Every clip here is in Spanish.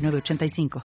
985.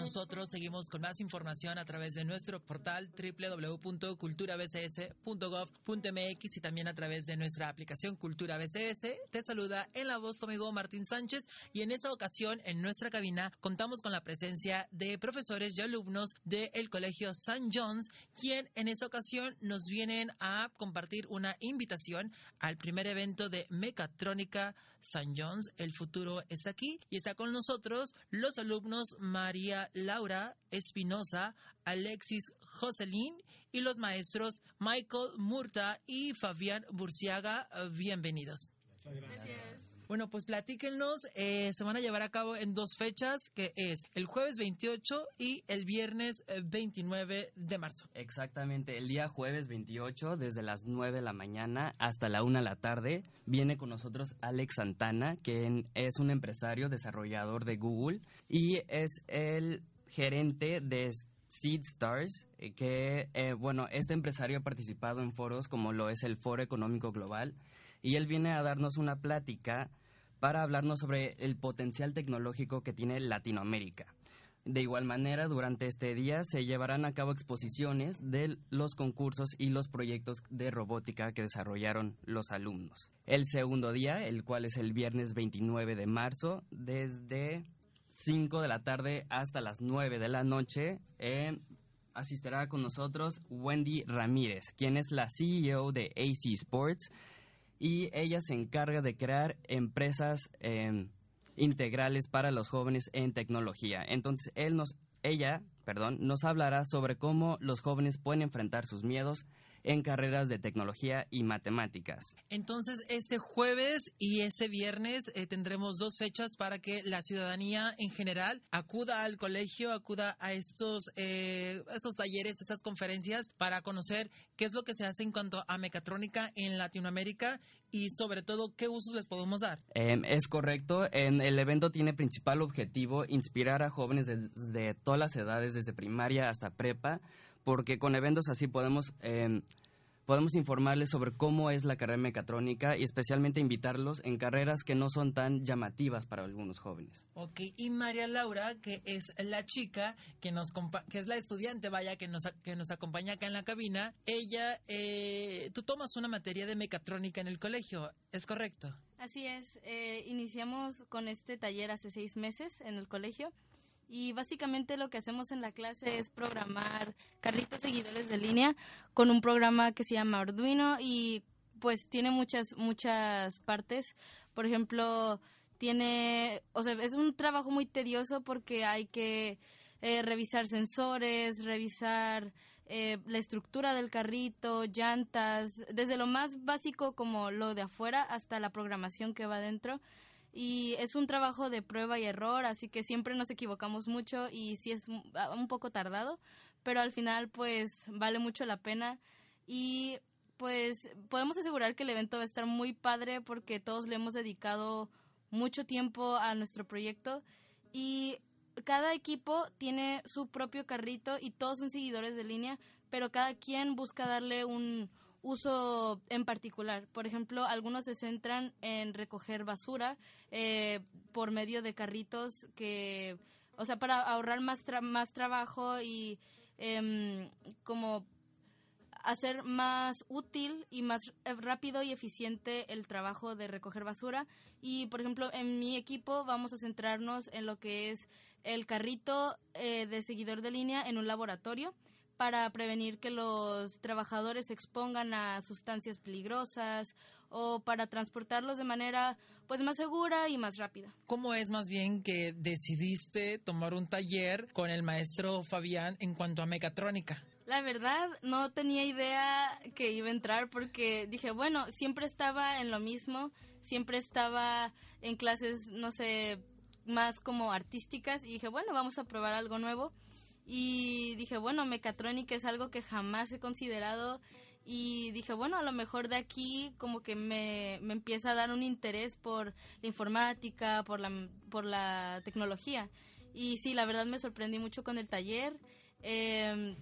Nosotros seguimos con más información a través de nuestro portal www.culturabcs.gov.mx y también a través de nuestra aplicación Cultura BCS. Te saluda en la voz tu amigo Martín Sánchez y en esa ocasión en nuestra cabina contamos con la presencia de profesores y alumnos del Colegio St. John's, quien en esa ocasión nos vienen a compartir una invitación al primer evento de Mecatrónica St. John's. El futuro está aquí y está con nosotros los alumnos María Laura Espinosa, Alexis Jocelyn y los maestros Michael Murta y Fabián Burciaga. Bienvenidos. Gracias. Bueno, pues platíquenos, eh, se van a llevar a cabo en dos fechas, que es el jueves 28 y el viernes 29 eh, de marzo. Exactamente, el día jueves 28, desde las 9 de la mañana hasta la 1 de la tarde, viene con nosotros Alex Santana, quien es un empresario desarrollador de Google y es el gerente de Seed Stars, eh, que, bueno, este empresario ha participado en foros como lo es el Foro Económico Global, y él viene a darnos una plática para hablarnos sobre el potencial tecnológico que tiene Latinoamérica. De igual manera, durante este día se llevarán a cabo exposiciones de los concursos y los proyectos de robótica que desarrollaron los alumnos. El segundo día, el cual es el viernes 29 de marzo, desde 5 de la tarde hasta las 9 de la noche, eh, asistirá con nosotros Wendy Ramírez, quien es la CEO de AC Sports y ella se encarga de crear empresas em, integrales para los jóvenes en tecnología. Entonces, él nos, ella, perdón, nos hablará sobre cómo los jóvenes pueden enfrentar sus miedos en carreras de tecnología y matemáticas. Entonces, este jueves y este viernes eh, tendremos dos fechas para que la ciudadanía en general acuda al colegio, acuda a estos, eh, esos talleres, esas conferencias para conocer qué es lo que se hace en cuanto a mecatrónica en Latinoamérica y sobre todo qué usos les podemos dar. Em, es correcto. En el evento tiene principal objetivo inspirar a jóvenes de todas las edades, desde primaria hasta prepa, porque con eventos así podemos, em, podemos informarles sobre cómo es la carrera mecatrónica y especialmente invitarlos en carreras que no son tan llamativas para algunos jóvenes. Ok, y María Laura, que es la chica, que, nos que es la estudiante, vaya, que nos, que nos acompaña acá en la cabina, ella, eh, tú tomas una materia de mecatrónica en el colegio, ¿es correcto? Así es, eh, iniciamos con este taller hace seis meses en el colegio y básicamente lo que hacemos en la clase es programar carritos seguidores de línea con un programa que se llama Arduino y pues tiene muchas muchas partes. Por ejemplo, tiene, o sea, es un trabajo muy tedioso porque hay que eh, revisar sensores, revisar eh, la estructura del carrito, llantas, desde lo más básico como lo de afuera hasta la programación que va dentro y es un trabajo de prueba y error, así que siempre nos equivocamos mucho y sí es ah, un poco tardado, pero al final pues vale mucho la pena. Y pues podemos asegurar que el evento va a estar muy padre porque todos le hemos dedicado mucho tiempo a nuestro proyecto y cada equipo tiene su propio carrito y todos son seguidores de línea, pero cada quien busca darle un, uso en particular. Por ejemplo, algunos se centran en recoger basura eh, por medio de carritos que, o sea, para ahorrar más, más trabajo y em, como hacer más útil y más eh, rápido y eficiente el trabajo de recoger basura. Y, por ejemplo, en mi equipo vamos a centrarnos en lo que es el carrito eh, de seguidor de línea en un laboratorio para prevenir que los trabajadores se expongan a sustancias peligrosas o para transportarlos de manera pues más segura y más rápida. ¿Cómo es más bien que decidiste tomar un taller con el maestro Fabián en cuanto a mecatrónica? La verdad, no tenía idea que iba a entrar porque dije, bueno, siempre estaba en lo mismo, siempre estaba en clases, no sé, más como artísticas y dije, bueno, vamos a probar algo nuevo. Y dije, bueno, mecatrónica es algo que jamás he considerado y dije, bueno, a lo mejor de aquí como que me, me empieza a dar un interés por la informática, por la, por la tecnología. Y sí, la verdad me sorprendí mucho con el taller. Eh,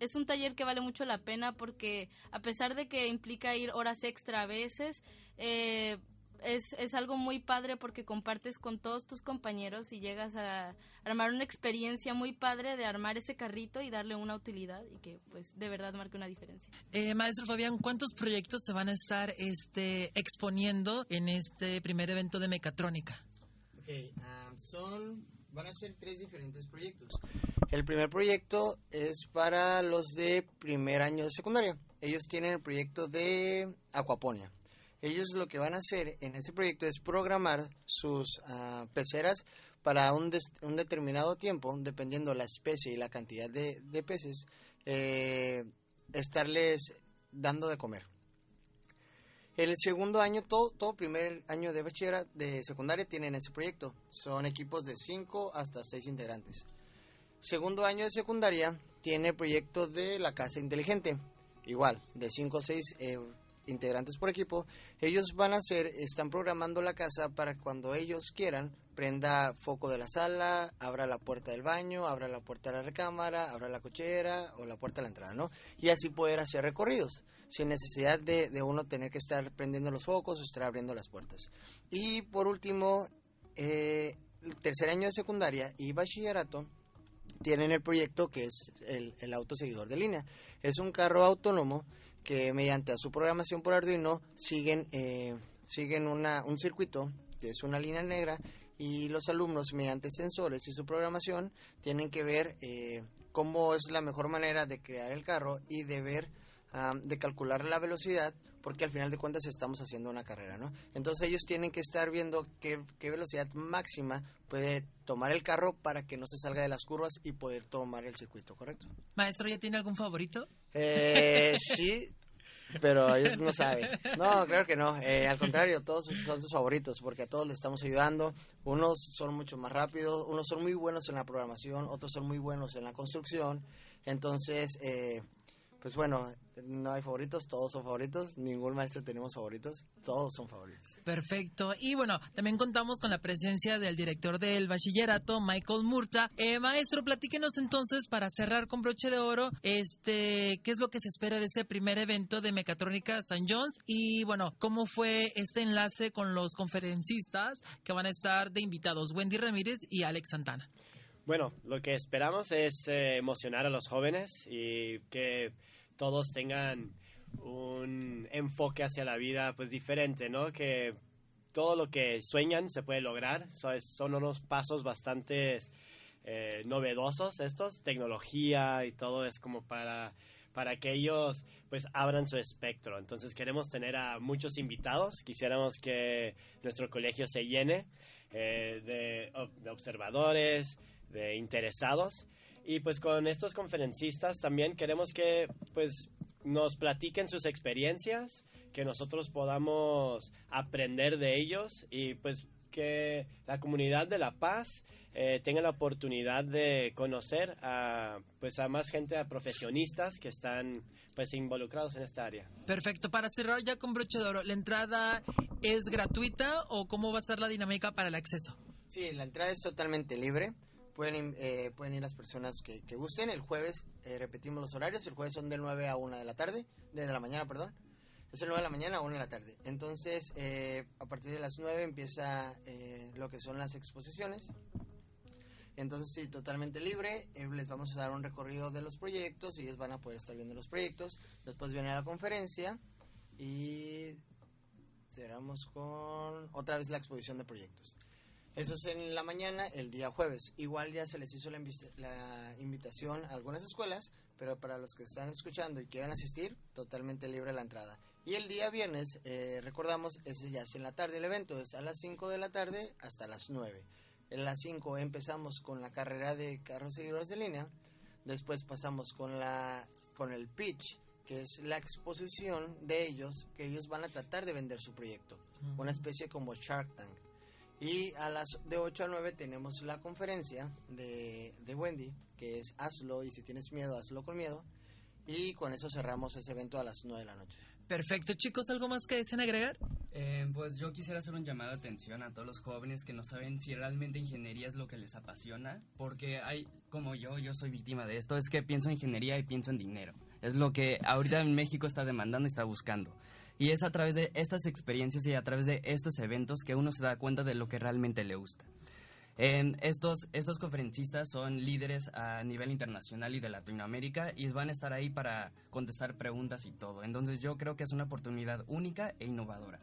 es un taller que vale mucho la pena porque a pesar de que implica ir horas extra a veces, eh, es, es, algo muy padre porque compartes con todos tus compañeros y llegas a armar una experiencia muy padre de armar ese carrito y darle una utilidad y que pues de verdad marque una diferencia. Eh, maestro Fabián, ¿cuántos proyectos se van a estar este, exponiendo en este primer evento de mecatrónica? Okay, um, son van a ser tres diferentes proyectos. El primer proyecto es para los de primer año de secundaria. Ellos tienen el proyecto de acuaponia. Ellos lo que van a hacer en este proyecto es programar sus uh, peceras para un, determinado tiempo, dependiendo la especie y la cantidad de, peces, eh, estarles dando de comer. El segundo año, todo, todo primer año de bachillerato, de secundaria tienen ese proyecto. Son equipos de 5 hasta 6 integrantes. Segundo año de secundaria tiene el proyecto de la casa inteligente. Igual, de 5 a 6 eh, integrantes por equipo. Ellos van a hacer, están programando la casa para cuando ellos quieran, prenda foco de la sala, abra la puerta del baño, abra la puerta de la recámara, abra la cochera o la puerta de la entrada, ¿no? Y así poder hacer recorridos, sin necesidad de, uno tener que estar prendiendo los focos o estar abriendo las puertas. Y por último, eh, el tercer año de secundaria y bachillerato tienen el proyecto que es el, el auto seguidor de línea. Es un carro autónomo que mediante su programación por Arduino siguen, eh, siguen una, un circuito que es una línea negra y los alumnos mediante sensores y su programación tienen que ver eh, cómo es la mejor manera de crear el carro y de ver, um, de calcular la velocidad porque al final de cuentas estamos haciendo una carrera, ¿no? Entonces ellos tienen que estar viendo qué, qué, velocidad máxima puede tomar el carro para que no se salga de las curvas y poder tomar el circuito, ¿correcto? Maestro, ¿ya tiene algún favorito? Eh, sí, pero ellos no saben. No, creo que no. Eh, al contrario, todos son sus favoritos porque a todos les estamos ayudando. Unos son mucho más rápidos, unos son muy buenos en la programación, otros son muy buenos en la construcción. Entonces, eh, pues bueno, no hay favoritos, todos son favoritos, ningún maestro tenemos favoritos, todos son favoritos. Perfecto, y bueno, también contamos con la presencia del director del bachillerato, Michael Murta. Eh, maestro, platíquenos entonces, para cerrar con broche de oro, este, ¿qué es lo que se espera de ese primer evento de Mecatrónica St. John's? Y bueno, ¿cómo fue este enlace con los conferencistas que van a estar de invitados, Wendy Ramírez y Alex Santana? Bueno, lo que esperamos es eh, emocionar a los jóvenes y que todos tengan un enfoque hacia la vida pues diferente, ¿no? Que todo lo que sueñan se puede lograr. Son unos pasos bastante eh, novedosos estos, tecnología y todo es como para para que ellos pues abran su espectro. Entonces queremos tener a muchos invitados, quisiéramos que nuestro colegio se llene eh, de observadores, de interesados y pues con estos conferencistas también queremos que pues nos platiquen sus experiencias, que nosotros podamos aprender de ellos y pues que la comunidad de La Paz eh, tenga la oportunidad de conocer a pues a más gente, a profesionistas que están pues involucrados en esta área. Perfecto, para cerrar ya con broche de oro, ¿la entrada es gratuita o cómo va a ser la dinámica para el acceso? Sí, la entrada es totalmente libre pueden, eh, pueden ir las personas que, gusten. El jueves eh, repetimos los horarios. El jueves son de 9 a 1 de la tarde, de la mañana, perdón. Es el 9 de la mañana a 1 de la tarde. Entonces, eh, a partir de las 9 empieza lo que son las exposiciones. Entonces, sí, totalmente libre. les vamos a dar un recorrido de los proyectos y ellos van a poder estar viendo los proyectos. Después viene la conferencia y cerramos con otra vez la exposición de proyectos. Eso es en la mañana, el día jueves. Igual ya se les hizo la, la, invitación a algunas escuelas, pero para los que están escuchando y quieran asistir, totalmente libre la entrada. Y el día viernes, eh, recordamos, ese ya es en la tarde el evento, es a las 5 de la tarde hasta las 9. En las 5 empezamos con la carrera de carros seguidores de línea, después pasamos con la con el pitch, que es la exposición de ellos, que ellos van a tratar de vender su proyecto, una especie como Shark Tank. Y a las de 8 a 9 tenemos la conferencia de, de Wendy, que es hazlo y si tienes miedo, hazlo con miedo. Y con eso cerramos ese evento a las 9 de la noche. Perfecto, chicos, ¿algo más que deseen agregar? Eh, pues yo quisiera hacer un llamado de atención a todos los jóvenes que no saben si realmente ingeniería es lo que les apasiona, porque hay, como yo, yo soy víctima de esto, es que pienso en ingeniería y pienso en dinero. Es lo que ahorita en México está demandando y está buscando. Y es a través de estas experiencias y a través de estos eventos que uno se da cuenta de lo que realmente le gusta. Estos, estos conferencistas son líderes a nivel internacional y de Latinoamérica y van a estar ahí para contestar preguntas y todo. Entonces yo creo que es una oportunidad única e innovadora.